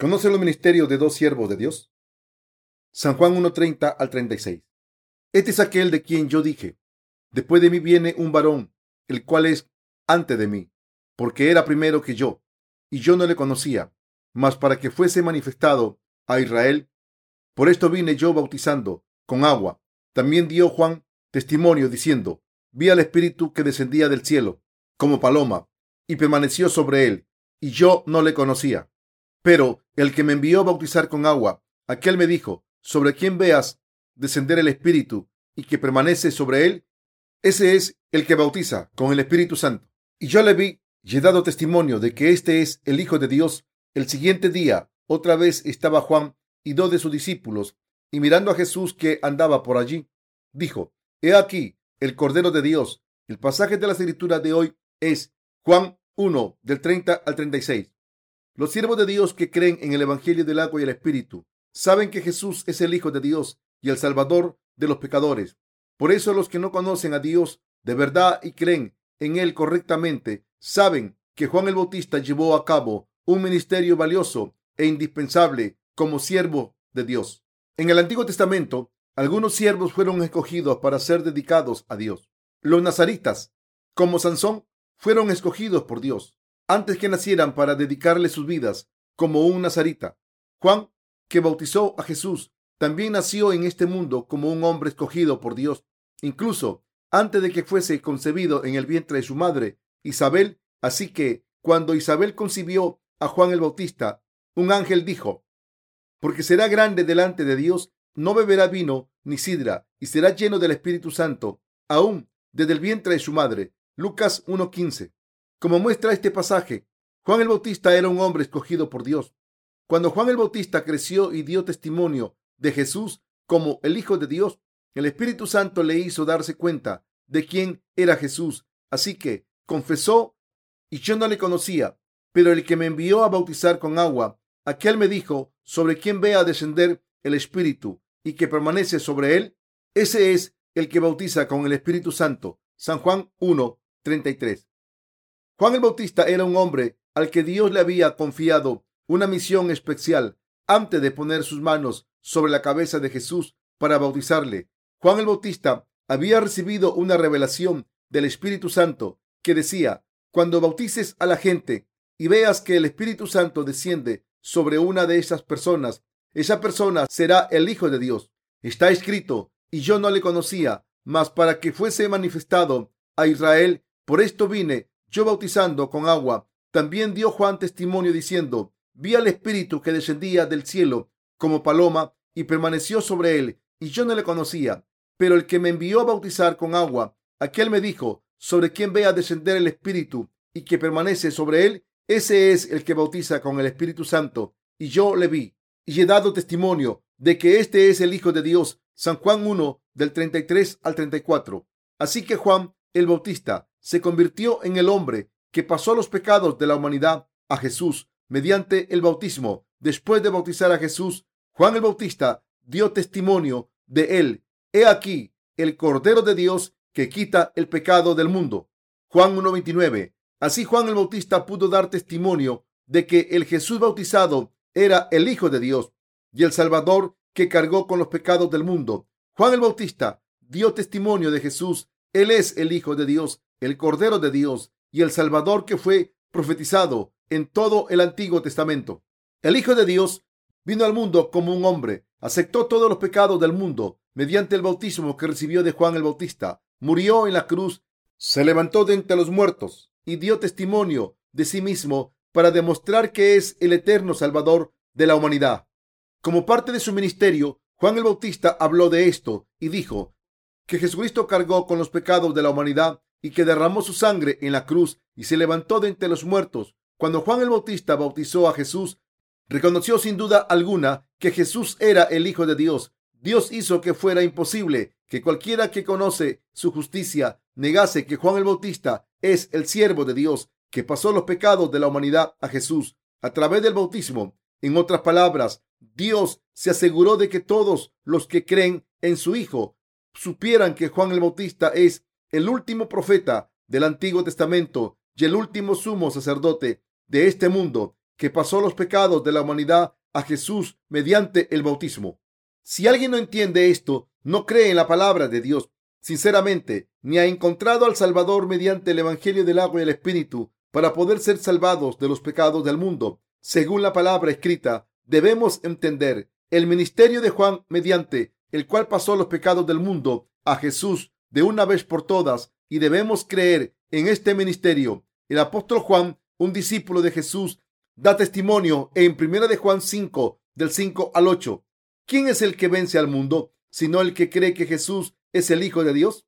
¿Conoce los ministerios de dos siervos de Dios? San Juan 1.30 al 36. Este es aquel de quien yo dije, después de mí viene un varón, el cual es antes de mí, porque era primero que yo, y yo no le conocía, mas para que fuese manifestado a Israel, por esto vine yo bautizando con agua. También dio Juan testimonio diciendo, vi al Espíritu que descendía del cielo como paloma y permaneció sobre él, y yo no le conocía. Pero el que me envió a bautizar con agua, aquel me dijo, sobre quien veas descender el Espíritu y que permanece sobre él, ese es el que bautiza con el Espíritu Santo. Y yo le vi y he dado testimonio de que este es el Hijo de Dios. El siguiente día, otra vez estaba Juan y dos de sus discípulos, y mirando a Jesús que andaba por allí, dijo, He aquí el Cordero de Dios. El pasaje de la escritura de hoy es Juan 1, del 30 al 36. Los siervos de Dios que creen en el Evangelio del agua y el Espíritu saben que Jesús es el Hijo de Dios y el Salvador de los pecadores. Por eso los que no conocen a Dios de verdad y creen en Él correctamente saben que Juan el Bautista llevó a cabo un ministerio valioso e indispensable como siervo de Dios. En el Antiguo Testamento, algunos siervos fueron escogidos para ser dedicados a Dios. Los nazaritas, como Sansón, fueron escogidos por Dios antes que nacieran para dedicarle sus vidas como un nazarita. Juan, que bautizó a Jesús, también nació en este mundo como un hombre escogido por Dios, incluso antes de que fuese concebido en el vientre de su madre, Isabel. Así que cuando Isabel concibió a Juan el Bautista, un ángel dijo, porque será grande delante de Dios, no beberá vino ni sidra, y será lleno del Espíritu Santo, aún desde el vientre de su madre. Lucas 1.15. Como muestra este pasaje, Juan el Bautista era un hombre escogido por Dios. Cuando Juan el Bautista creció y dio testimonio de Jesús como el Hijo de Dios, el Espíritu Santo le hizo darse cuenta de quién era Jesús. Así que confesó y yo no le conocía, pero el que me envió a bautizar con agua, aquel me dijo, sobre quien vea descender el Espíritu y que permanece sobre él, ese es el que bautiza con el Espíritu Santo. San Juan 1, 33. Juan el Bautista era un hombre al que Dios le había confiado una misión especial antes de poner sus manos sobre la cabeza de Jesús para bautizarle. Juan el Bautista había recibido una revelación del Espíritu Santo que decía, cuando bautices a la gente y veas que el Espíritu Santo desciende sobre una de esas personas, esa persona será el Hijo de Dios. Está escrito, y yo no le conocía, mas para que fuese manifestado a Israel, por esto vine yo bautizando con agua. También dio Juan testimonio diciendo, vi al Espíritu que descendía del cielo como paloma y permaneció sobre él, y yo no le conocía. Pero el que me envió a bautizar con agua, aquel me dijo, sobre quien vea descender el Espíritu y que permanece sobre él, ese es el que bautiza con el Espíritu Santo. Y yo le vi, y he dado testimonio de que este es el Hijo de Dios. San Juan 1, del 33 al 34. Así que Juan el Bautista se convirtió en el hombre que pasó los pecados de la humanidad a Jesús mediante el bautismo. Después de bautizar a Jesús, Juan el Bautista dio testimonio de él. He aquí el Cordero de Dios que quita el pecado del mundo. Juan 1.29. Así Juan el Bautista pudo dar testimonio de que el Jesús bautizado era el Hijo de Dios y el Salvador que cargó con los pecados del mundo. Juan el Bautista dio testimonio de Jesús. Él es el Hijo de Dios el Cordero de Dios y el Salvador que fue profetizado en todo el Antiguo Testamento. El Hijo de Dios vino al mundo como un hombre, aceptó todos los pecados del mundo mediante el bautismo que recibió de Juan el Bautista, murió en la cruz, se levantó de entre los muertos y dio testimonio de sí mismo para demostrar que es el eterno Salvador de la humanidad. Como parte de su ministerio, Juan el Bautista habló de esto y dijo que Jesucristo cargó con los pecados de la humanidad y que derramó su sangre en la cruz y se levantó de entre los muertos. Cuando Juan el Bautista bautizó a Jesús, reconoció sin duda alguna que Jesús era el Hijo de Dios. Dios hizo que fuera imposible que cualquiera que conoce su justicia negase que Juan el Bautista es el siervo de Dios que pasó los pecados de la humanidad a Jesús a través del bautismo. En otras palabras, Dios se aseguró de que todos los que creen en su Hijo supieran que Juan el Bautista es el último profeta del Antiguo Testamento y el último sumo sacerdote de este mundo que pasó los pecados de la humanidad a Jesús mediante el bautismo. Si alguien no entiende esto, no cree en la palabra de Dios, sinceramente, ni ha encontrado al Salvador mediante el Evangelio del agua y el Espíritu para poder ser salvados de los pecados del mundo. Según la palabra escrita, debemos entender el ministerio de Juan mediante el cual pasó los pecados del mundo a Jesús de una vez por todas y debemos creer en este ministerio. El apóstol Juan, un discípulo de Jesús, da testimonio en primera de Juan 5, del 5 al 8. ¿Quién es el que vence al mundo, sino el que cree que Jesús es el Hijo de Dios?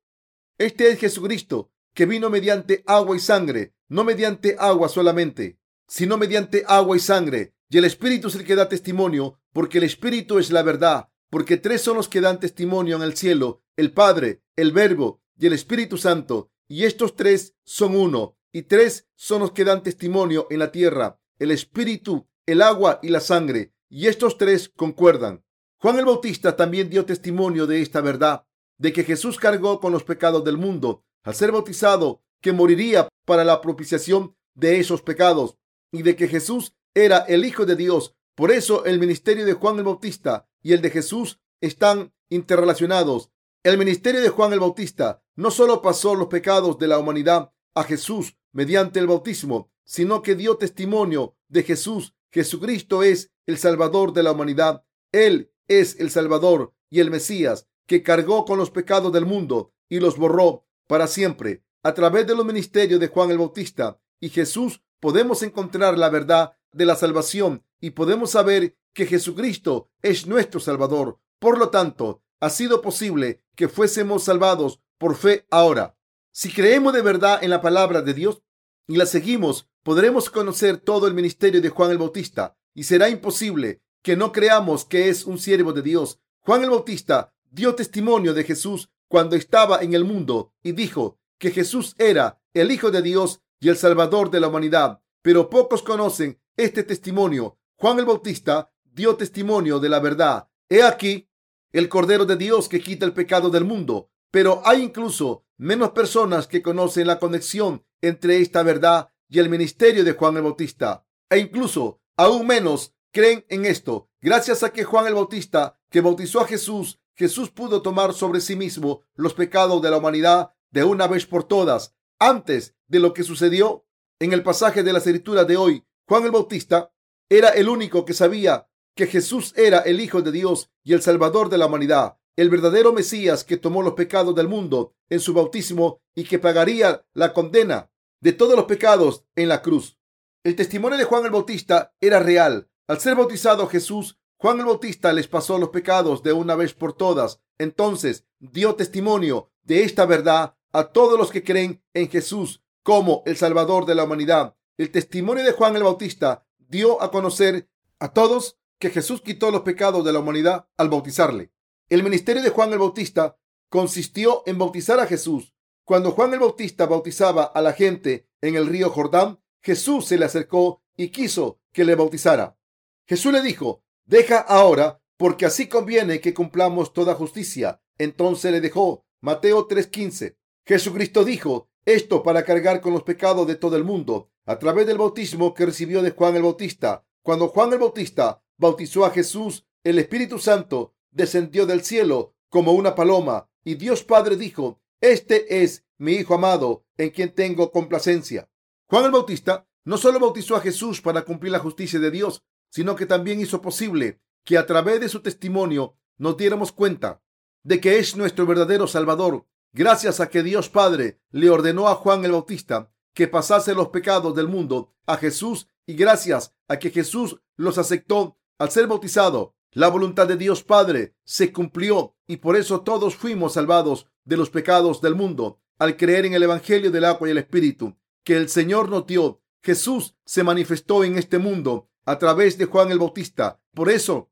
Este es Jesucristo, que vino mediante agua y sangre, no mediante agua solamente, sino mediante agua y sangre. Y el Espíritu es el que da testimonio, porque el Espíritu es la verdad, porque tres son los que dan testimonio en el cielo, el Padre, el Verbo y el Espíritu Santo, y estos tres son uno, y tres son los que dan testimonio en la tierra, el Espíritu, el agua y la sangre, y estos tres concuerdan. Juan el Bautista también dio testimonio de esta verdad, de que Jesús cargó con los pecados del mundo al ser bautizado, que moriría para la propiciación de esos pecados, y de que Jesús era el Hijo de Dios. Por eso el ministerio de Juan el Bautista y el de Jesús están interrelacionados. El ministerio de Juan el Bautista no solo pasó los pecados de la humanidad a Jesús mediante el bautismo, sino que dio testimonio de Jesús. Jesucristo es el Salvador de la humanidad. Él es el Salvador y el Mesías que cargó con los pecados del mundo y los borró para siempre. A través de los ministerios de Juan el Bautista y Jesús podemos encontrar la verdad de la salvación y podemos saber que Jesucristo es nuestro Salvador. Por lo tanto, ha sido posible que fuésemos salvados por fe ahora. Si creemos de verdad en la palabra de Dios y la seguimos, podremos conocer todo el ministerio de Juan el Bautista y será imposible que no creamos que es un siervo de Dios. Juan el Bautista dio testimonio de Jesús cuando estaba en el mundo y dijo que Jesús era el Hijo de Dios y el Salvador de la humanidad. Pero pocos conocen este testimonio. Juan el Bautista dio testimonio de la verdad. He aquí el Cordero de Dios que quita el pecado del mundo. Pero hay incluso menos personas que conocen la conexión entre esta verdad y el ministerio de Juan el Bautista. E incluso aún menos creen en esto. Gracias a que Juan el Bautista, que bautizó a Jesús, Jesús pudo tomar sobre sí mismo los pecados de la humanidad de una vez por todas. Antes de lo que sucedió en el pasaje de la escritura de hoy, Juan el Bautista era el único que sabía que Jesús era el Hijo de Dios y el Salvador de la humanidad, el verdadero Mesías que tomó los pecados del mundo en su bautismo y que pagaría la condena de todos los pecados en la cruz. El testimonio de Juan el Bautista era real. Al ser bautizado Jesús, Juan el Bautista les pasó los pecados de una vez por todas. Entonces dio testimonio de esta verdad a todos los que creen en Jesús como el Salvador de la humanidad. El testimonio de Juan el Bautista dio a conocer a todos que Jesús quitó los pecados de la humanidad al bautizarle. El ministerio de Juan el Bautista consistió en bautizar a Jesús. Cuando Juan el Bautista bautizaba a la gente en el río Jordán, Jesús se le acercó y quiso que le bautizara. Jesús le dijo, deja ahora, porque así conviene que cumplamos toda justicia. Entonces le dejó. Mateo 3:15. Jesucristo dijo esto para cargar con los pecados de todo el mundo a través del bautismo que recibió de Juan el Bautista. Cuando Juan el Bautista bautizó a Jesús, el Espíritu Santo descendió del cielo como una paloma y Dios Padre dijo, este es mi Hijo amado en quien tengo complacencia. Juan el Bautista no solo bautizó a Jesús para cumplir la justicia de Dios, sino que también hizo posible que a través de su testimonio nos diéramos cuenta de que es nuestro verdadero Salvador, gracias a que Dios Padre le ordenó a Juan el Bautista que pasase los pecados del mundo a Jesús y gracias a que Jesús los aceptó al ser bautizado, la voluntad de Dios Padre se cumplió y por eso todos fuimos salvados de los pecados del mundo al creer en el Evangelio del agua y el Espíritu que el Señor nos dio. Jesús se manifestó en este mundo a través de Juan el Bautista. Por eso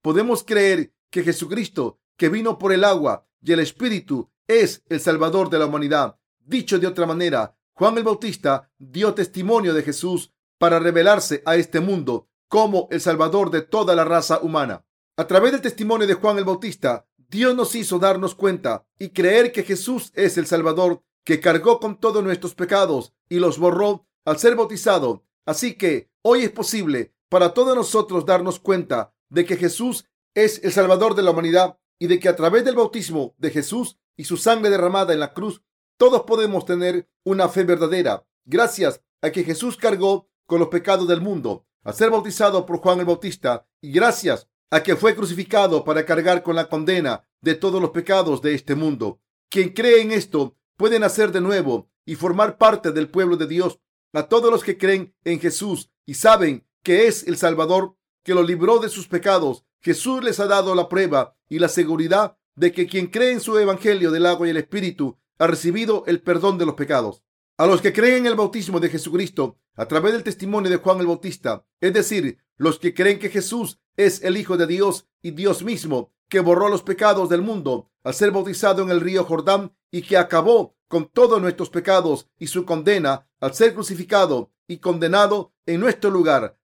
podemos creer que Jesucristo, que vino por el agua y el Espíritu, es el Salvador de la humanidad. Dicho de otra manera, Juan el Bautista dio testimonio de Jesús para revelarse a este mundo como el Salvador de toda la raza humana. A través del testimonio de Juan el Bautista, Dios nos hizo darnos cuenta y creer que Jesús es el Salvador que cargó con todos nuestros pecados y los borró al ser bautizado. Así que hoy es posible para todos nosotros darnos cuenta de que Jesús es el Salvador de la humanidad y de que a través del bautismo de Jesús y su sangre derramada en la cruz, todos podemos tener una fe verdadera, gracias a que Jesús cargó con los pecados del mundo, a ser bautizado por Juan el Bautista y gracias a que fue crucificado para cargar con la condena de todos los pecados de este mundo. Quien cree en esto puede nacer de nuevo y formar parte del pueblo de Dios. A todos los que creen en Jesús y saben que es el Salvador que lo libró de sus pecados, Jesús les ha dado la prueba y la seguridad de que quien cree en su Evangelio del agua y el Espíritu ha recibido el perdón de los pecados. A los que creen en el bautismo de Jesucristo a través del testimonio de Juan el Bautista, es decir, los que creen que Jesús es el Hijo de Dios y Dios mismo, que borró los pecados del mundo al ser bautizado en el río Jordán y que acabó con todos nuestros pecados y su condena al ser crucificado y condenado en nuestro lugar.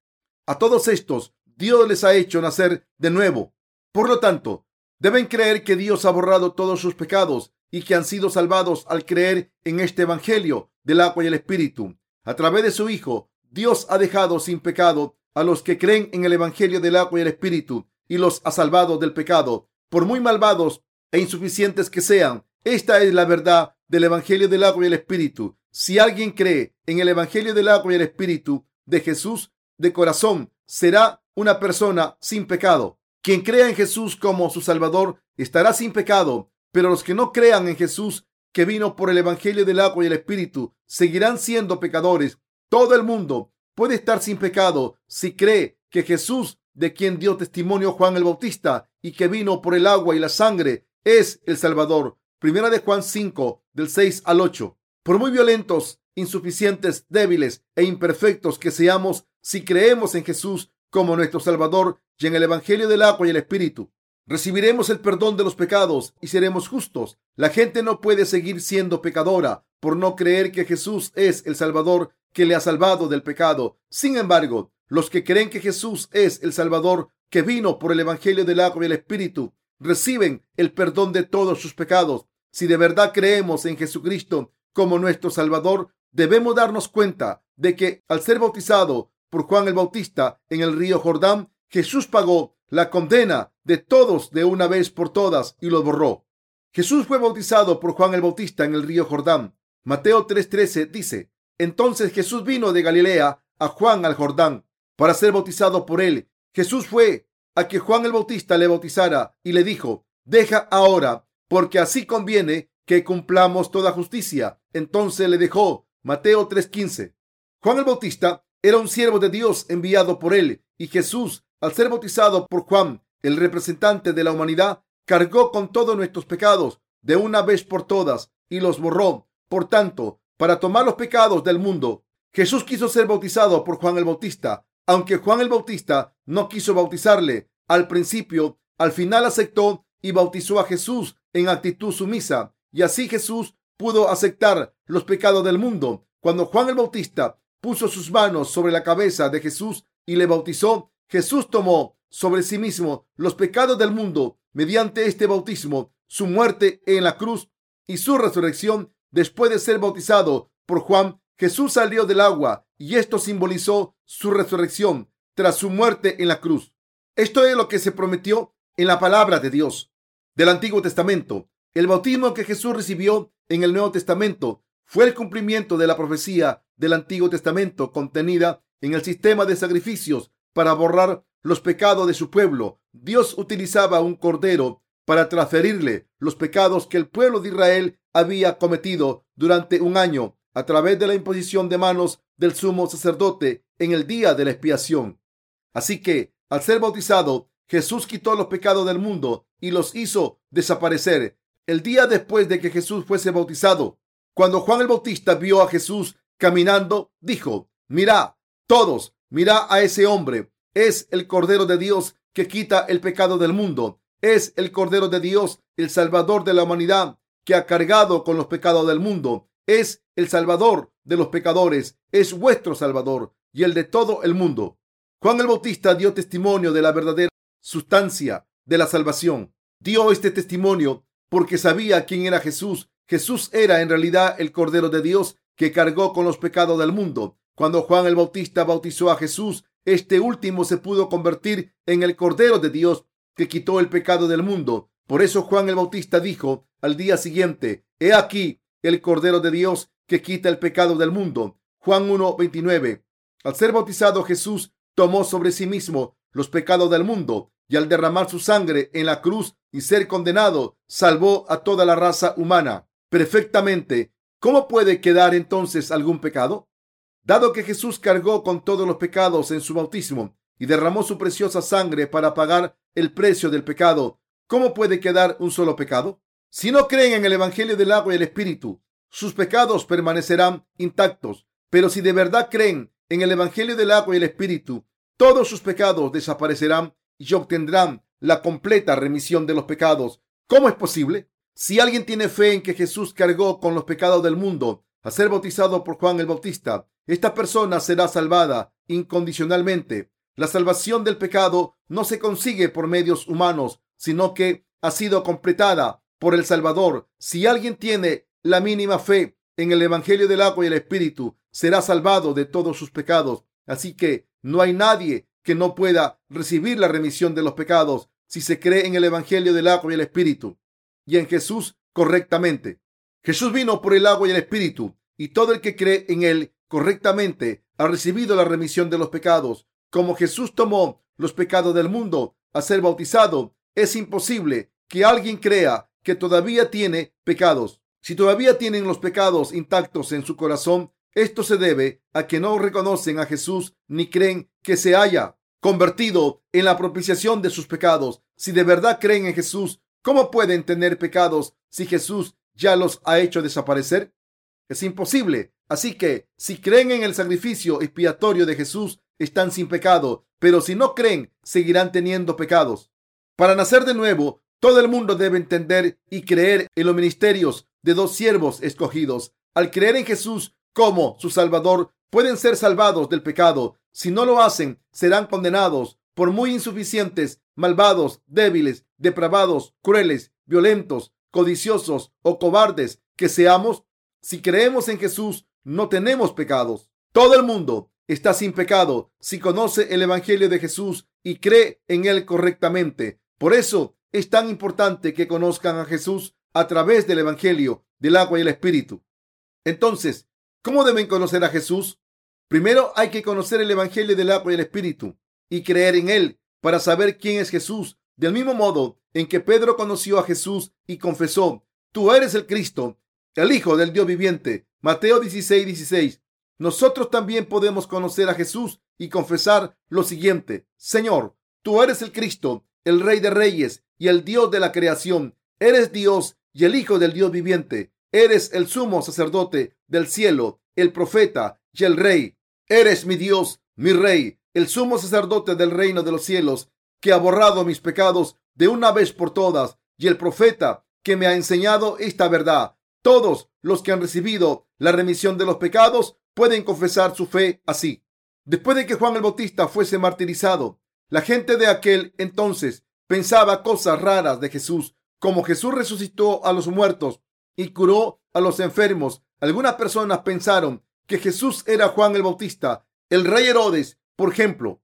A todos estos Dios les ha hecho nacer de nuevo. Por lo tanto, deben creer que Dios ha borrado todos sus pecados y que han sido salvados al creer en este Evangelio del agua y el Espíritu. A través de su Hijo, Dios ha dejado sin pecado a los que creen en el Evangelio del agua y el Espíritu y los ha salvado del pecado. Por muy malvados e insuficientes que sean, esta es la verdad del Evangelio del agua y el Espíritu. Si alguien cree en el Evangelio del agua y el Espíritu de Jesús de corazón, será una persona sin pecado. Quien crea en Jesús como su Salvador estará sin pecado, pero los que no crean en Jesús, que vino por el Evangelio del agua y el Espíritu, seguirán siendo pecadores. Todo el mundo puede estar sin pecado si cree que Jesús, de quien dio testimonio Juan el Bautista y que vino por el agua y la sangre, es el Salvador. Primera de Juan 5, del 6 al 8. Por muy violentos, insuficientes, débiles e imperfectos que seamos, si creemos en Jesús como nuestro Salvador y en el Evangelio del agua y el Espíritu, recibiremos el perdón de los pecados y seremos justos. La gente no puede seguir siendo pecadora por no creer que Jesús es el Salvador que le ha salvado del pecado. Sin embargo, los que creen que Jesús es el Salvador que vino por el Evangelio del agua y el Espíritu reciben el perdón de todos sus pecados. Si de verdad creemos en Jesucristo como nuestro Salvador, debemos darnos cuenta de que al ser bautizado por Juan el Bautista en el río Jordán, Jesús pagó la condena de todos de una vez por todas y lo borró. Jesús fue bautizado por Juan el Bautista en el río Jordán. Mateo 3:13 dice, entonces Jesús vino de Galilea a Juan al Jordán para ser bautizado por él. Jesús fue a que Juan el Bautista le bautizara y le dijo, deja ahora, porque así conviene que cumplamos toda justicia. Entonces le dejó. Mateo 3:15. Juan el Bautista era un siervo de Dios enviado por él y Jesús, al ser bautizado por Juan, el representante de la humanidad, cargó con todos nuestros pecados de una vez por todas y los borró. Por tanto, para tomar los pecados del mundo, Jesús quiso ser bautizado por Juan el Bautista, aunque Juan el Bautista no quiso bautizarle al principio, al final aceptó y bautizó a Jesús en actitud sumisa, y así Jesús pudo aceptar los pecados del mundo. Cuando Juan el Bautista puso sus manos sobre la cabeza de Jesús y le bautizó, Jesús tomó sobre sí mismo los pecados del mundo mediante este bautismo, su muerte en la cruz y su resurrección después de ser bautizado por Juan. Jesús salió del agua y esto simbolizó su resurrección tras su muerte en la cruz. Esto es lo que se prometió en la palabra de Dios del Antiguo Testamento. El bautismo que Jesús recibió en el Nuevo Testamento fue el cumplimiento de la profecía del Antiguo Testamento contenida en el sistema de sacrificios para borrar los pecados de su pueblo. Dios utilizaba un cordero para transferirle los pecados que el pueblo de Israel había cometido durante un año a través de la imposición de manos del sumo sacerdote en el día de la expiación. Así que, al ser bautizado, Jesús quitó los pecados del mundo y los hizo desaparecer. El día después de que Jesús fuese bautizado, cuando Juan el Bautista vio a Jesús caminando, dijo, mira, todos, mira a ese hombre. Es el Cordero de Dios que quita el pecado del mundo. Es el Cordero de Dios, el Salvador de la humanidad, que ha cargado con los pecados del mundo. Es el Salvador de los pecadores. Es vuestro Salvador y el de todo el mundo. Juan el Bautista dio testimonio de la verdadera sustancia de la salvación. Dio este testimonio porque sabía quién era Jesús Jesús era en realidad el Cordero de Dios que cargó con los pecados del mundo. Cuando Juan el Bautista bautizó a Jesús, este último se pudo convertir en el Cordero de Dios que quitó el pecado del mundo. Por eso Juan el Bautista dijo al día siguiente, He aquí el Cordero de Dios que quita el pecado del mundo. Juan 1.29. Al ser bautizado Jesús tomó sobre sí mismo los pecados del mundo y al derramar su sangre en la cruz y ser condenado, salvó a toda la raza humana perfectamente. ¿Cómo puede quedar entonces algún pecado? Dado que Jesús cargó con todos los pecados en su bautismo y derramó su preciosa sangre para pagar el precio del pecado, ¿cómo puede quedar un solo pecado? Si no creen en el Evangelio del agua y el Espíritu, sus pecados permanecerán intactos. Pero si de verdad creen en el Evangelio del agua y el Espíritu, todos sus pecados desaparecerán y obtendrán la completa remisión de los pecados. ¿Cómo es posible? Si alguien tiene fe en que Jesús cargó con los pecados del mundo a ser bautizado por Juan el Bautista, esta persona será salvada incondicionalmente. La salvación del pecado no se consigue por medios humanos, sino que ha sido completada por el Salvador. Si alguien tiene la mínima fe en el Evangelio del agua y el Espíritu, será salvado de todos sus pecados. Así que no hay nadie que no pueda recibir la remisión de los pecados si se cree en el Evangelio del agua y el Espíritu y en Jesús correctamente. Jesús vino por el agua y el Espíritu y todo el que cree en él correctamente ha recibido la remisión de los pecados. Como Jesús tomó los pecados del mundo a ser bautizado, es imposible que alguien crea que todavía tiene pecados. Si todavía tienen los pecados intactos en su corazón, esto se debe a que no reconocen a Jesús ni creen que se haya convertido en la propiciación de sus pecados. Si de verdad creen en Jesús, ¿cómo pueden tener pecados si Jesús ya los ha hecho desaparecer? Es imposible. Así que si creen en el sacrificio expiatorio de Jesús, están sin pecado, pero si no creen, seguirán teniendo pecados. Para nacer de nuevo, todo el mundo debe entender y creer en los ministerios de dos siervos escogidos. Al creer en Jesús como su Salvador, pueden ser salvados del pecado. Si no lo hacen, serán condenados por muy insuficientes, malvados, débiles, depravados, crueles, violentos, codiciosos o cobardes que seamos. Si creemos en Jesús, no tenemos pecados. Todo el mundo está sin pecado si conoce el Evangelio de Jesús y cree en él correctamente. Por eso es tan importante que conozcan a Jesús a través del Evangelio del agua y el Espíritu. Entonces, ¿cómo deben conocer a Jesús? Primero hay que conocer el Evangelio del agua y el Espíritu y creer en él para saber quién es Jesús. Del mismo modo en que Pedro conoció a Jesús y confesó, tú eres el Cristo, el Hijo del Dios viviente. Mateo 16, 16. Nosotros también podemos conocer a Jesús y confesar lo siguiente, Señor, tú eres el Cristo, el Rey de Reyes y el Dios de la creación. Eres Dios y el Hijo del Dios viviente. Eres el sumo sacerdote del cielo, el profeta y el Rey. Eres mi Dios, mi Rey, el sumo sacerdote del reino de los cielos, que ha borrado mis pecados de una vez por todas, y el profeta que me ha enseñado esta verdad. Todos los que han recibido la remisión de los pecados pueden confesar su fe así. Después de que Juan el Bautista fuese martirizado, la gente de aquel entonces pensaba cosas raras de Jesús, como Jesús resucitó a los muertos y curó a los enfermos. Algunas personas pensaron que Jesús era Juan el Bautista. El rey Herodes, por ejemplo,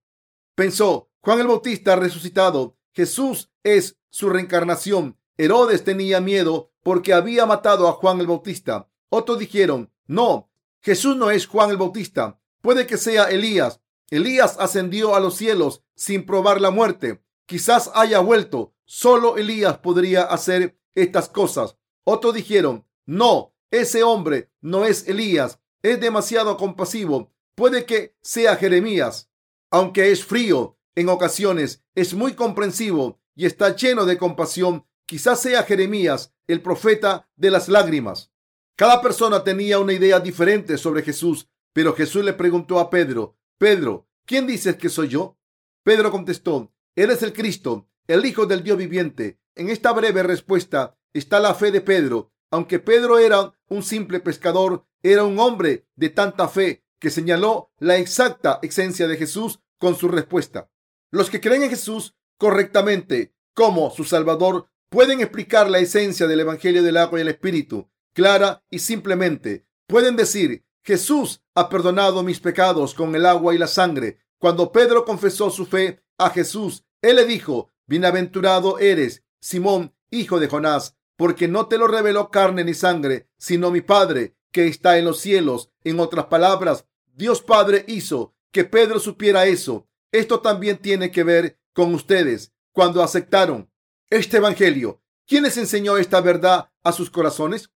pensó, Juan el Bautista resucitado. Jesús es su reencarnación. Herodes tenía miedo porque había matado a Juan el Bautista. Otros dijeron, no, Jesús no es Juan el Bautista. Puede que sea Elías. Elías ascendió a los cielos sin probar la muerte. Quizás haya vuelto. Solo Elías podría hacer estas cosas. Otros dijeron, no, ese hombre no es Elías es demasiado compasivo. Puede que sea Jeremías, aunque es frío en ocasiones, es muy comprensivo y está lleno de compasión. Quizás sea Jeremías, el profeta de las lágrimas. Cada persona tenía una idea diferente sobre Jesús, pero Jesús le preguntó a Pedro, Pedro, ¿quién dices que soy yo? Pedro contestó, Eres el Cristo, el Hijo del Dios viviente. En esta breve respuesta está la fe de Pedro. Aunque Pedro era un simple pescador, era un hombre de tanta fe que señaló la exacta esencia de Jesús con su respuesta. Los que creen en Jesús correctamente como su Salvador pueden explicar la esencia del Evangelio del agua y el Espíritu clara y simplemente. Pueden decir Jesús ha perdonado mis pecados con el agua y la sangre. Cuando Pedro confesó su fe a Jesús, él le dijo, Bienaventurado eres, Simón, hijo de Jonás, porque no te lo reveló carne ni sangre, sino mi Padre que está en los cielos. En otras palabras, Dios Padre hizo que Pedro supiera eso. Esto también tiene que ver con ustedes cuando aceptaron este Evangelio. ¿Quién les enseñó esta verdad a sus corazones?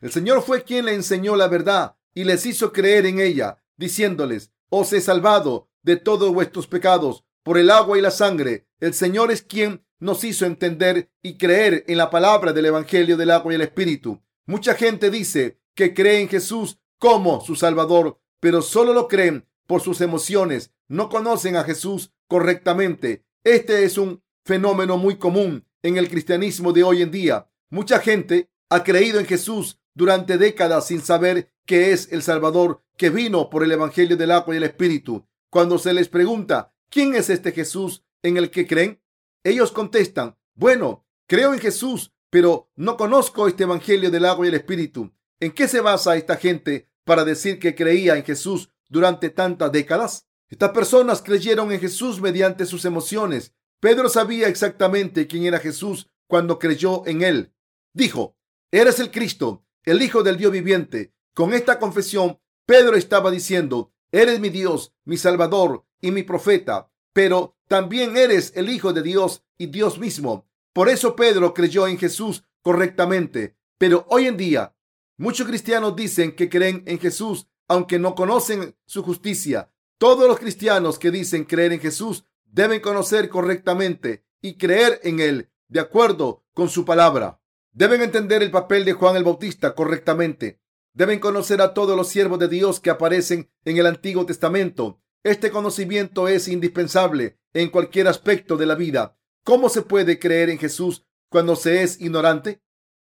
El Señor fue quien le enseñó la verdad y les hizo creer en ella, diciéndoles, os he salvado de todos vuestros pecados por el agua y la sangre. El Señor es quien nos hizo entender y creer en la palabra del Evangelio del agua y el Espíritu. Mucha gente dice que cree en Jesús como su Salvador, pero solo lo creen por sus emociones. No conocen a Jesús correctamente. Este es un fenómeno muy común en el cristianismo de hoy en día. Mucha gente ha creído en Jesús durante décadas sin saber que es el Salvador que vino por el Evangelio del agua y el Espíritu. Cuando se les pregunta, ¿quién es este Jesús en el que creen? Ellos contestan, bueno, creo en Jesús, pero no conozco este Evangelio del agua y el Espíritu. ¿En qué se basa esta gente para decir que creía en Jesús durante tantas décadas? Estas personas creyeron en Jesús mediante sus emociones. Pedro sabía exactamente quién era Jesús cuando creyó en él. Dijo, eres el Cristo, el Hijo del Dios viviente. Con esta confesión, Pedro estaba diciendo, eres mi Dios, mi Salvador y mi profeta, pero también eres el Hijo de Dios y Dios mismo. Por eso Pedro creyó en Jesús correctamente. Pero hoy en día, muchos cristianos dicen que creen en Jesús, aunque no conocen su justicia. Todos los cristianos que dicen creer en Jesús deben conocer correctamente y creer en Él de acuerdo con su palabra. Deben entender el papel de Juan el Bautista correctamente. Deben conocer a todos los siervos de Dios que aparecen en el Antiguo Testamento. Este conocimiento es indispensable en cualquier aspecto de la vida. ¿Cómo se puede creer en Jesús cuando se es ignorante?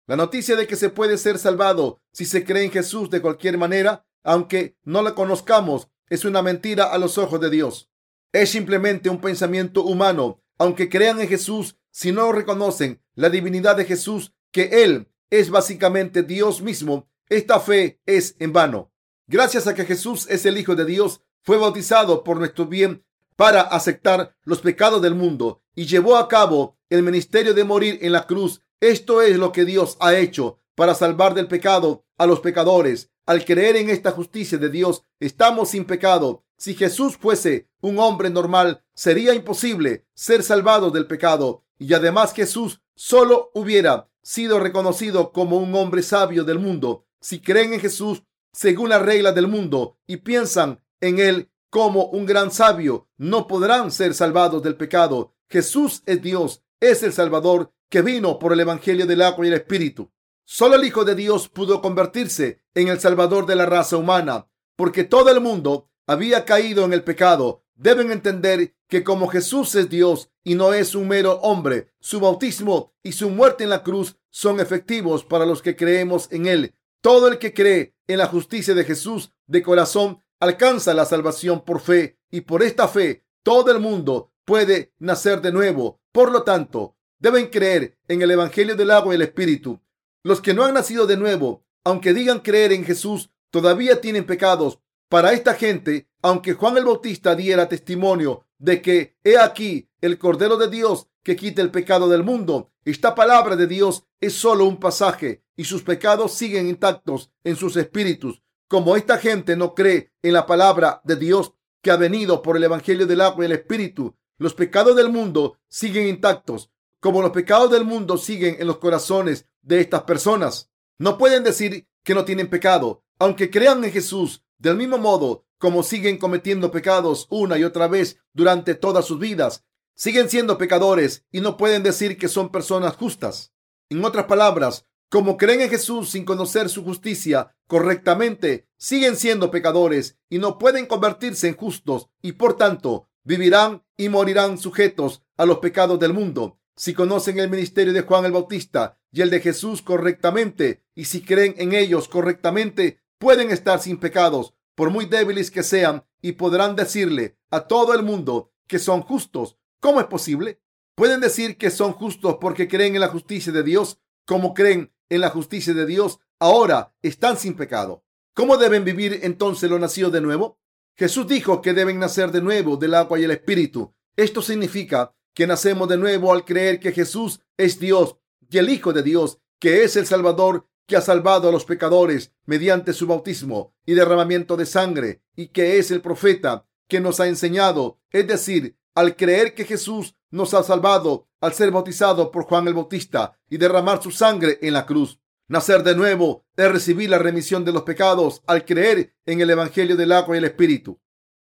La noticia de que se puede ser salvado si se cree en Jesús de cualquier manera, aunque no la conozcamos, es una mentira a los ojos de Dios. Es simplemente un pensamiento humano. Aunque crean en Jesús, si no reconocen la divinidad de Jesús, que Él es básicamente Dios mismo, esta fe es en vano. Gracias a que Jesús es el Hijo de Dios, fue bautizado por nuestro bien para aceptar los pecados del mundo y llevó a cabo el ministerio de morir en la cruz. Esto es lo que Dios ha hecho para salvar del pecado a los pecadores. Al creer en esta justicia de Dios, estamos sin pecado. Si Jesús fuese un hombre normal, sería imposible ser salvado del pecado. Y además Jesús solo hubiera sido reconocido como un hombre sabio del mundo. Si creen en Jesús según las reglas del mundo y piensan en Él como un gran sabio, no podrán ser salvados del pecado. Jesús es Dios, es el Salvador que vino por el Evangelio del agua y el Espíritu. Solo el Hijo de Dios pudo convertirse en el Salvador de la raza humana, porque todo el mundo había caído en el pecado. Deben entender que como Jesús es Dios y no es un mero hombre, su bautismo y su muerte en la cruz son efectivos para los que creemos en Él. Todo el que cree en la justicia de Jesús de corazón alcanza la salvación por fe y por esta fe todo el mundo puede nacer de nuevo. Por lo tanto, deben creer en el Evangelio del agua y el Espíritu. Los que no han nacido de nuevo, aunque digan creer en Jesús, todavía tienen pecados. Para esta gente, aunque Juan el Bautista diera testimonio de que he aquí el Cordero de Dios que quita el pecado del mundo, esta palabra de Dios es solo un pasaje y sus pecados siguen intactos en sus espíritus. Como esta gente no cree en la palabra de Dios que ha venido por el Evangelio del agua y el Espíritu, los pecados del mundo siguen intactos como los pecados del mundo siguen en los corazones de estas personas. No pueden decir que no tienen pecado, aunque crean en Jesús, del mismo modo como siguen cometiendo pecados una y otra vez durante todas sus vidas. Siguen siendo pecadores y no pueden decir que son personas justas. En otras palabras, como creen en Jesús sin conocer su justicia correctamente, siguen siendo pecadores y no pueden convertirse en justos y por tanto vivirán y morirán sujetos a los pecados del mundo. Si conocen el ministerio de Juan el Bautista y el de Jesús correctamente, y si creen en ellos correctamente, pueden estar sin pecados, por muy débiles que sean, y podrán decirle a todo el mundo que son justos. ¿Cómo es posible? Pueden decir que son justos porque creen en la justicia de Dios, como creen en la justicia de Dios, ahora están sin pecado. ¿Cómo deben vivir entonces los nacidos de nuevo? Jesús dijo que deben nacer de nuevo del agua y el espíritu. Esto significa que nacemos de nuevo al creer que Jesús es Dios y el Hijo de Dios, que es el Salvador que ha salvado a los pecadores mediante su bautismo y derramamiento de sangre, y que es el profeta que nos ha enseñado, es decir, al creer que Jesús nos ha salvado al ser bautizado por Juan el Bautista y derramar su sangre en la cruz. Nacer de nuevo es recibir la remisión de los pecados al creer en el Evangelio del agua y el Espíritu.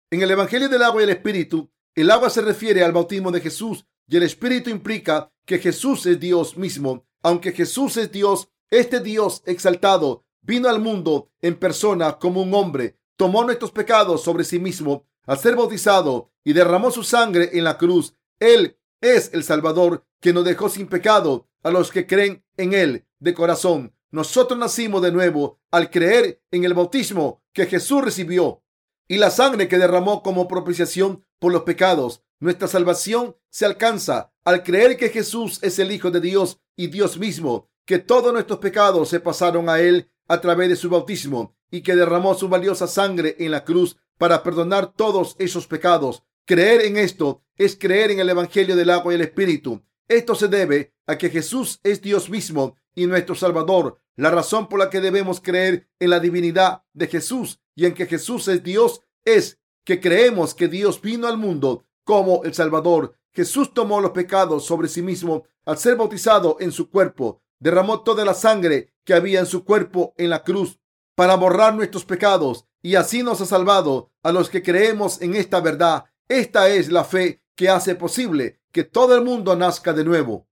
En el Evangelio del agua y el Espíritu, el agua se refiere al bautismo de Jesús y el Espíritu implica que Jesús es Dios mismo. Aunque Jesús es Dios, este Dios exaltado vino al mundo en persona como un hombre, tomó nuestros pecados sobre sí mismo al ser bautizado y derramó su sangre en la cruz. Él es el Salvador que nos dejó sin pecado a los que creen en Él de corazón. Nosotros nacimos de nuevo al creer en el bautismo que Jesús recibió y la sangre que derramó como propiciación por los pecados. Nuestra salvación se alcanza al creer que Jesús es el Hijo de Dios y Dios mismo, que todos nuestros pecados se pasaron a Él a través de su bautismo y que derramó su valiosa sangre en la cruz para perdonar todos esos pecados. Creer en esto es creer en el Evangelio del agua y el Espíritu. Esto se debe a que Jesús es Dios mismo y nuestro Salvador. La razón por la que debemos creer en la divinidad de Jesús y en que Jesús es Dios es que creemos que Dios vino al mundo como el Salvador. Jesús tomó los pecados sobre sí mismo al ser bautizado en su cuerpo. Derramó toda la sangre que había en su cuerpo en la cruz para borrar nuestros pecados y así nos ha salvado a los que creemos en esta verdad. Esta es la fe que hace posible que todo el mundo nazca de nuevo.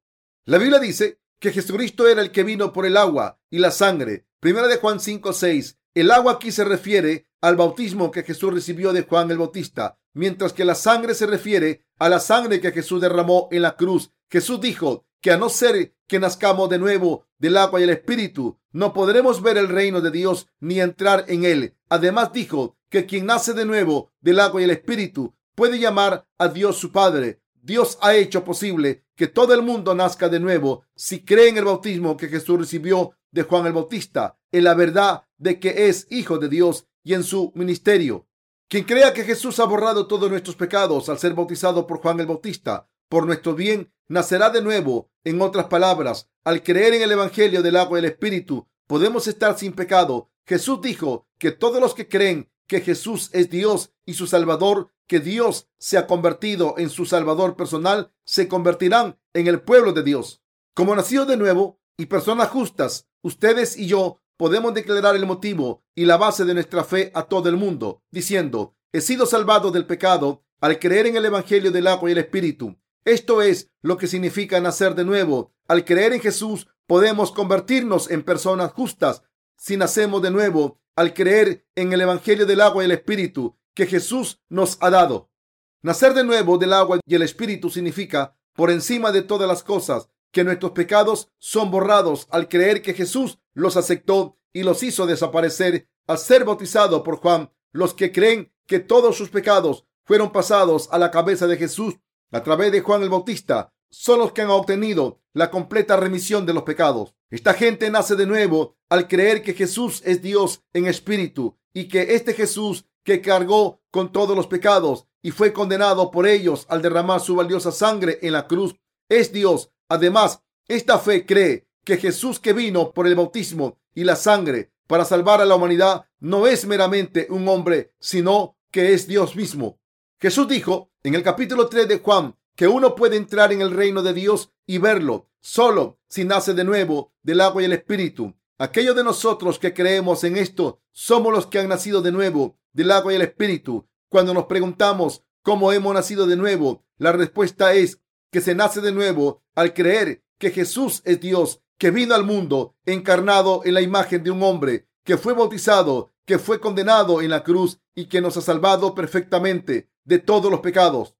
La Biblia dice que Jesucristo era el que vino por el agua y la sangre. Primera de Juan 5, 6. El agua aquí se refiere al bautismo que Jesús recibió de Juan el Bautista, mientras que la sangre se refiere a la sangre que Jesús derramó en la cruz. Jesús dijo que a no ser que nazcamos de nuevo del agua y el espíritu, no podremos ver el reino de Dios ni entrar en él. Además dijo que quien nace de nuevo del agua y el espíritu puede llamar a Dios su Padre. Dios ha hecho posible que todo el mundo nazca de nuevo si cree en el bautismo que Jesús recibió de Juan el Bautista, en la verdad de que es hijo de Dios y en su ministerio. Quien crea que Jesús ha borrado todos nuestros pecados al ser bautizado por Juan el Bautista, por nuestro bien, nacerá de nuevo. En otras palabras, al creer en el Evangelio del agua y Espíritu, podemos estar sin pecado. Jesús dijo que todos los que creen que Jesús es Dios y su Salvador, que Dios se ha convertido en su Salvador personal, se convertirán en el pueblo de Dios. Como nacidos de nuevo y personas justas, ustedes y yo podemos declarar el motivo y la base de nuestra fe a todo el mundo, diciendo, he sido salvado del pecado al creer en el Evangelio del agua y el Espíritu. Esto es lo que significa nacer de nuevo. Al creer en Jesús podemos convertirnos en personas justas si nacemos de nuevo al creer en el Evangelio del agua y el Espíritu que Jesús nos ha dado. Nacer de nuevo del agua y el Espíritu significa, por encima de todas las cosas, que nuestros pecados son borrados al creer que Jesús los aceptó y los hizo desaparecer al ser bautizado por Juan. Los que creen que todos sus pecados fueron pasados a la cabeza de Jesús a través de Juan el Bautista son los que han obtenido la completa remisión de los pecados. Esta gente nace de nuevo al creer que Jesús es Dios en espíritu y que este Jesús que cargó con todos los pecados y fue condenado por ellos al derramar su valiosa sangre en la cruz es Dios. Además, esta fe cree que Jesús que vino por el bautismo y la sangre para salvar a la humanidad no es meramente un hombre, sino que es Dios mismo. Jesús dijo en el capítulo 3 de Juan que uno puede entrar en el reino de Dios y verlo solo si nace de nuevo del agua y el espíritu. Aquellos de nosotros que creemos en esto somos los que han nacido de nuevo del agua y el espíritu. Cuando nos preguntamos cómo hemos nacido de nuevo, la respuesta es que se nace de nuevo al creer que Jesús es Dios, que vino al mundo encarnado en la imagen de un hombre, que fue bautizado, que fue condenado en la cruz y que nos ha salvado perfectamente de todos los pecados.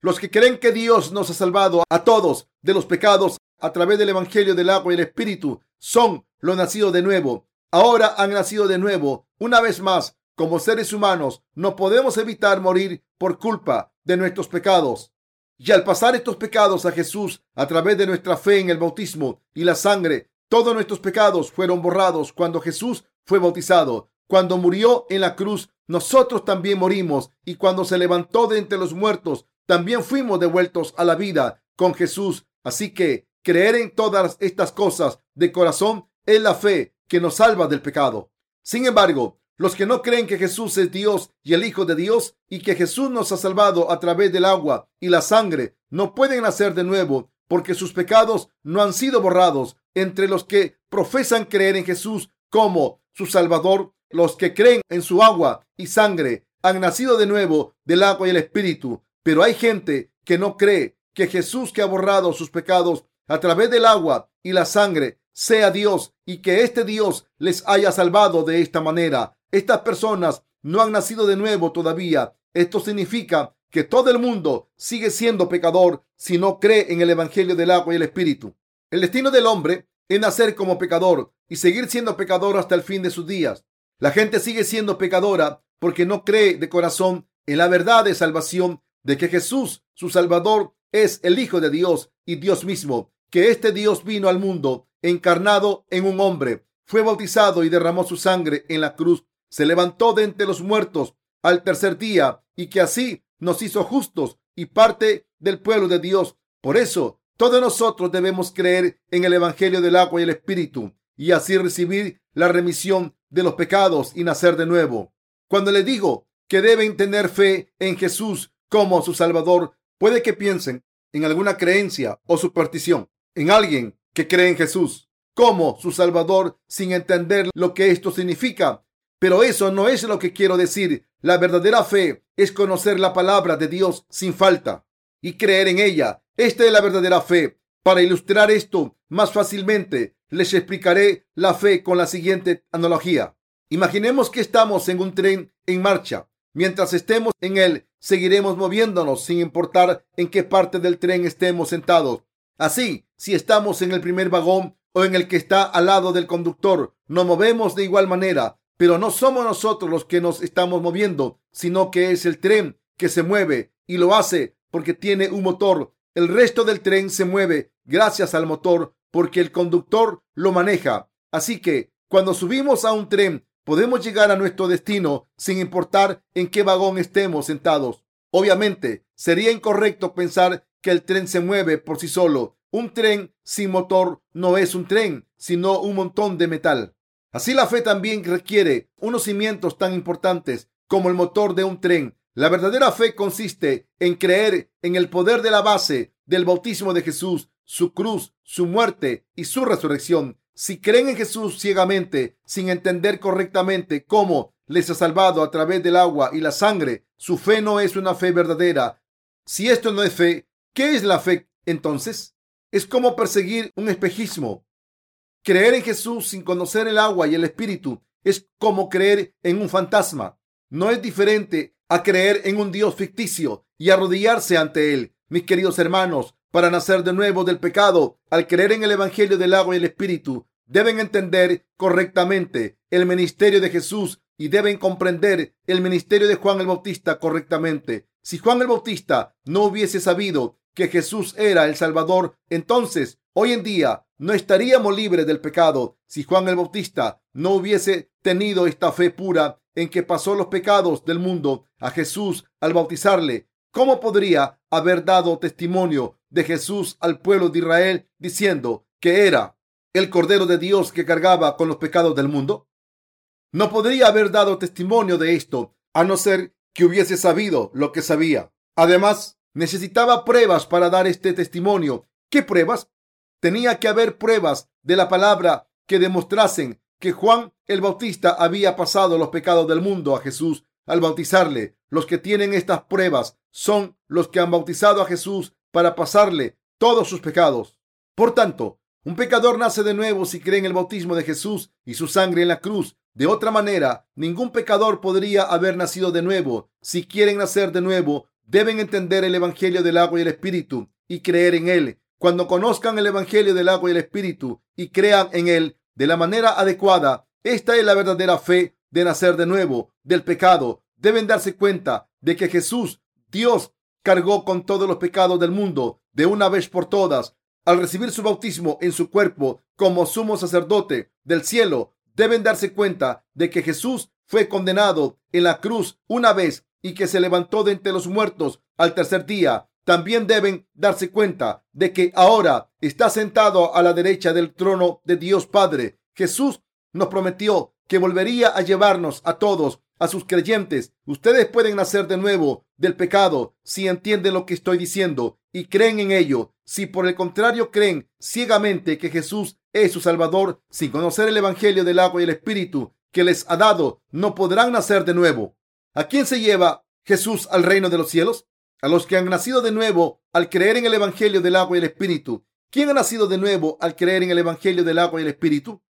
Los que creen que Dios nos ha salvado a todos de los pecados a través del Evangelio del agua y el Espíritu son los nacidos de nuevo. Ahora han nacido de nuevo. Una vez más, como seres humanos, no podemos evitar morir por culpa de nuestros pecados. Y al pasar estos pecados a Jesús a través de nuestra fe en el bautismo y la sangre, todos nuestros pecados fueron borrados cuando Jesús fue bautizado. cuando murió en la cruz, nosotros también morimos y cuando se levantó de entre los muertos, también fuimos devueltos a la vida con Jesús. Así que creer en todas estas cosas de corazón es la fe que nos salva del pecado. Sin embargo, los que no creen que Jesús es Dios y el Hijo de Dios y que Jesús nos ha salvado a través del agua y la sangre, no pueden nacer de nuevo porque sus pecados no han sido borrados. Entre los que profesan creer en Jesús como su Salvador, los que creen en su agua y sangre han nacido de nuevo del agua y el Espíritu. Pero hay gente que no cree que Jesús que ha borrado sus pecados a través del agua y la sangre sea Dios y que este Dios les haya salvado de esta manera. Estas personas no han nacido de nuevo todavía. Esto significa que todo el mundo sigue siendo pecador si no cree en el Evangelio del agua y el Espíritu. El destino del hombre es nacer como pecador y seguir siendo pecador hasta el fin de sus días. La gente sigue siendo pecadora porque no cree de corazón en la verdad de salvación de que Jesús, su Salvador, es el Hijo de Dios y Dios mismo, que este Dios vino al mundo encarnado en un hombre, fue bautizado y derramó su sangre en la cruz, se levantó de entre los muertos al tercer día y que así nos hizo justos y parte del pueblo de Dios. Por eso, todos nosotros debemos creer en el Evangelio del agua y el Espíritu y así recibir la remisión de los pecados y nacer de nuevo. Cuando le digo que deben tener fe en Jesús como su Salvador, puede que piensen en alguna creencia o superstición, en alguien que cree en Jesús como su Salvador sin entender lo que esto significa. Pero eso no es lo que quiero decir. La verdadera fe es conocer la palabra de Dios sin falta y creer en ella. Esta es la verdadera fe. Para ilustrar esto más fácilmente, les explicaré la fe con la siguiente analogía. Imaginemos que estamos en un tren en marcha. Mientras estemos en él, seguiremos moviéndonos sin importar en qué parte del tren estemos sentados. Así, si estamos en el primer vagón o en el que está al lado del conductor, nos movemos de igual manera, pero no somos nosotros los que nos estamos moviendo, sino que es el tren que se mueve y lo hace porque tiene un motor. El resto del tren se mueve gracias al motor porque el conductor lo maneja. Así que cuando subimos a un tren, podemos llegar a nuestro destino sin importar en qué vagón estemos sentados. Obviamente, sería incorrecto pensar que el tren se mueve por sí solo. Un tren sin motor no es un tren, sino un montón de metal. Así la fe también requiere unos cimientos tan importantes como el motor de un tren. La verdadera fe consiste en creer en el poder de la base del bautismo de Jesús su cruz, su muerte y su resurrección. Si creen en Jesús ciegamente, sin entender correctamente cómo les ha salvado a través del agua y la sangre, su fe no es una fe verdadera. Si esto no es fe, ¿qué es la fe entonces? Es como perseguir un espejismo. Creer en Jesús sin conocer el agua y el espíritu es como creer en un fantasma. No es diferente a creer en un Dios ficticio y arrodillarse ante él. Mis queridos hermanos, para nacer de nuevo del pecado al creer en el Evangelio del agua y el Espíritu. Deben entender correctamente el ministerio de Jesús y deben comprender el ministerio de Juan el Bautista correctamente. Si Juan el Bautista no hubiese sabido que Jesús era el Salvador, entonces hoy en día no estaríamos libres del pecado. Si Juan el Bautista no hubiese tenido esta fe pura en que pasó los pecados del mundo a Jesús al bautizarle, ¿cómo podría haber dado testimonio de Jesús al pueblo de Israel diciendo que era el Cordero de Dios que cargaba con los pecados del mundo? No podría haber dado testimonio de esto a no ser que hubiese sabido lo que sabía. Además, necesitaba pruebas para dar este testimonio. ¿Qué pruebas? Tenía que haber pruebas de la palabra que demostrasen que Juan el Bautista había pasado los pecados del mundo a Jesús al bautizarle. Los que tienen estas pruebas son los que han bautizado a Jesús para pasarle todos sus pecados. Por tanto, un pecador nace de nuevo si cree en el bautismo de Jesús y su sangre en la cruz. De otra manera, ningún pecador podría haber nacido de nuevo. Si quieren nacer de nuevo, deben entender el Evangelio del agua y el Espíritu y creer en él. Cuando conozcan el Evangelio del agua y el Espíritu y crean en él de la manera adecuada, esta es la verdadera fe de nacer de nuevo del pecado. Deben darse cuenta de que Jesús, Dios, cargó con todos los pecados del mundo de una vez por todas. Al recibir su bautismo en su cuerpo como sumo sacerdote del cielo, deben darse cuenta de que Jesús fue condenado en la cruz una vez y que se levantó de entre los muertos al tercer día, también deben darse cuenta de que ahora está sentado a la derecha del trono de Dios Padre. Jesús nos prometió que volvería a llevarnos a todos, a sus creyentes. Ustedes pueden nacer de nuevo del pecado si entienden lo que estoy diciendo y creen en ello. Si por el contrario creen ciegamente que Jesús es su Salvador sin conocer el Evangelio del agua y el Espíritu que les ha dado, no podrán nacer de nuevo. ¿A quién se lleva Jesús al reino de los cielos? A los que han nacido de nuevo al creer en el Evangelio del agua y el Espíritu. ¿Quién ha nacido de nuevo al creer en el Evangelio del agua y el Espíritu?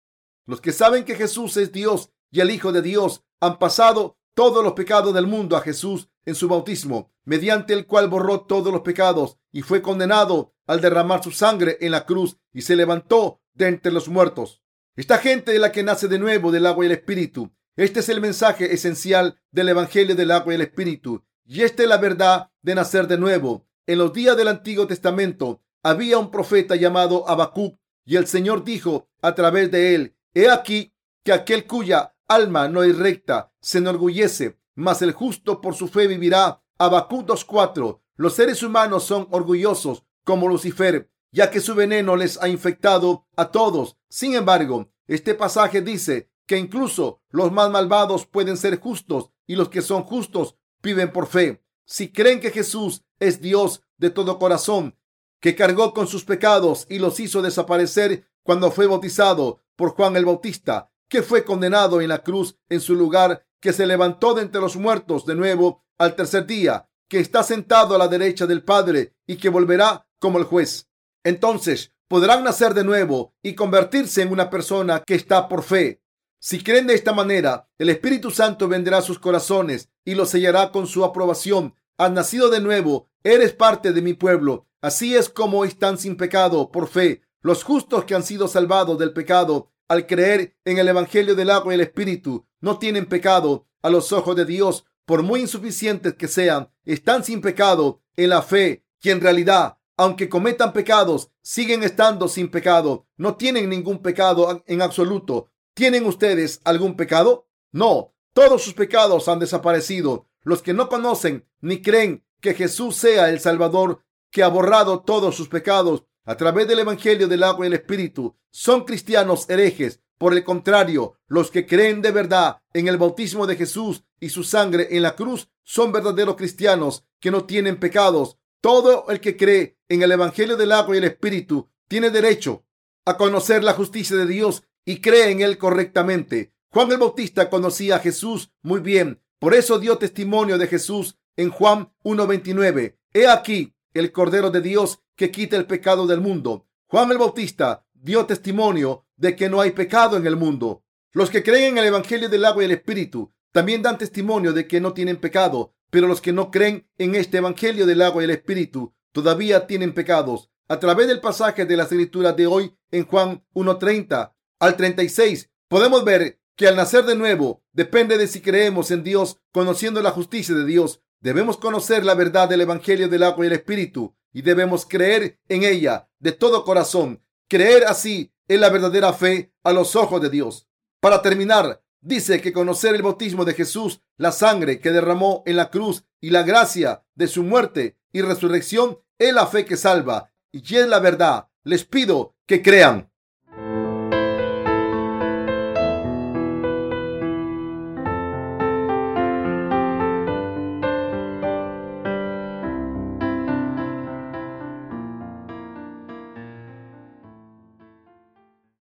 Los que saben que Jesús es Dios y el Hijo de Dios han pasado todos los pecados del mundo a Jesús en su bautismo, mediante el cual borró todos los pecados y fue condenado al derramar su sangre en la cruz y se levantó de entre los muertos. Esta gente es la que nace de nuevo del agua y el espíritu. Este es el mensaje esencial del Evangelio del agua y el espíritu. Y esta es la verdad de nacer de nuevo. En los días del Antiguo Testamento había un profeta llamado Habacuc y el Señor dijo a través de él, he aquí que aquel cuya alma no es recta se enorgullece, mas el justo por su fe vivirá. Habacuc 2.4 Los seres humanos son orgullosos como Lucifer ya que su veneno les ha infectado a todos. Sin embargo, este pasaje dice que incluso los más malvados pueden ser justos y los que son justos viven por fe. Si creen que Jesús es Dios de todo corazón, que cargó con sus pecados y los hizo desaparecer cuando fue bautizado por Juan el Bautista, que fue condenado en la cruz en su lugar, que se levantó de entre los muertos de nuevo al tercer día, que está sentado a la derecha del Padre y que volverá como el juez entonces podrán nacer de nuevo y convertirse en una persona que está por fe. Si creen de esta manera, el Espíritu Santo vendrá a sus corazones y los sellará con su aprobación. Has nacido de nuevo, eres parte de mi pueblo. Así es como están sin pecado por fe. Los justos que han sido salvados del pecado al creer en el Evangelio del agua y el Espíritu no tienen pecado a los ojos de Dios, por muy insuficientes que sean, están sin pecado en la fe, que en realidad aunque cometan pecados, siguen estando sin pecado. No tienen ningún pecado en absoluto. ¿Tienen ustedes algún pecado? No, todos sus pecados han desaparecido. Los que no conocen ni creen que Jesús sea el Salvador, que ha borrado todos sus pecados a través del Evangelio del agua y el Espíritu, son cristianos herejes. Por el contrario, los que creen de verdad en el bautismo de Jesús y su sangre en la cruz son verdaderos cristianos que no tienen pecados todo el que cree en el Evangelio del agua y el Espíritu tiene derecho a conocer la justicia de Dios y cree en él correctamente. Juan el Bautista conocía a Jesús muy bien, por eso dio testimonio de Jesús en Juan 1.29. He aquí el Cordero de Dios que quita el pecado del mundo. Juan el Bautista dio testimonio de que no hay pecado en el mundo. Los que creen en el Evangelio del agua y el Espíritu también dan testimonio de que no tienen pecado. Pero los que no creen en este Evangelio del agua y el Espíritu todavía tienen pecados. A través del pasaje de la escritura de hoy en Juan 1.30 al 36, podemos ver que al nacer de nuevo depende de si creemos en Dios, conociendo la justicia de Dios. Debemos conocer la verdad del Evangelio del agua y el Espíritu y debemos creer en ella de todo corazón. Creer así en la verdadera fe a los ojos de Dios. Para terminar, dice que conocer el bautismo de Jesús, la sangre que derramó en la cruz y la gracia de su muerte y resurrección es la fe que salva y es la verdad. Les pido que crean.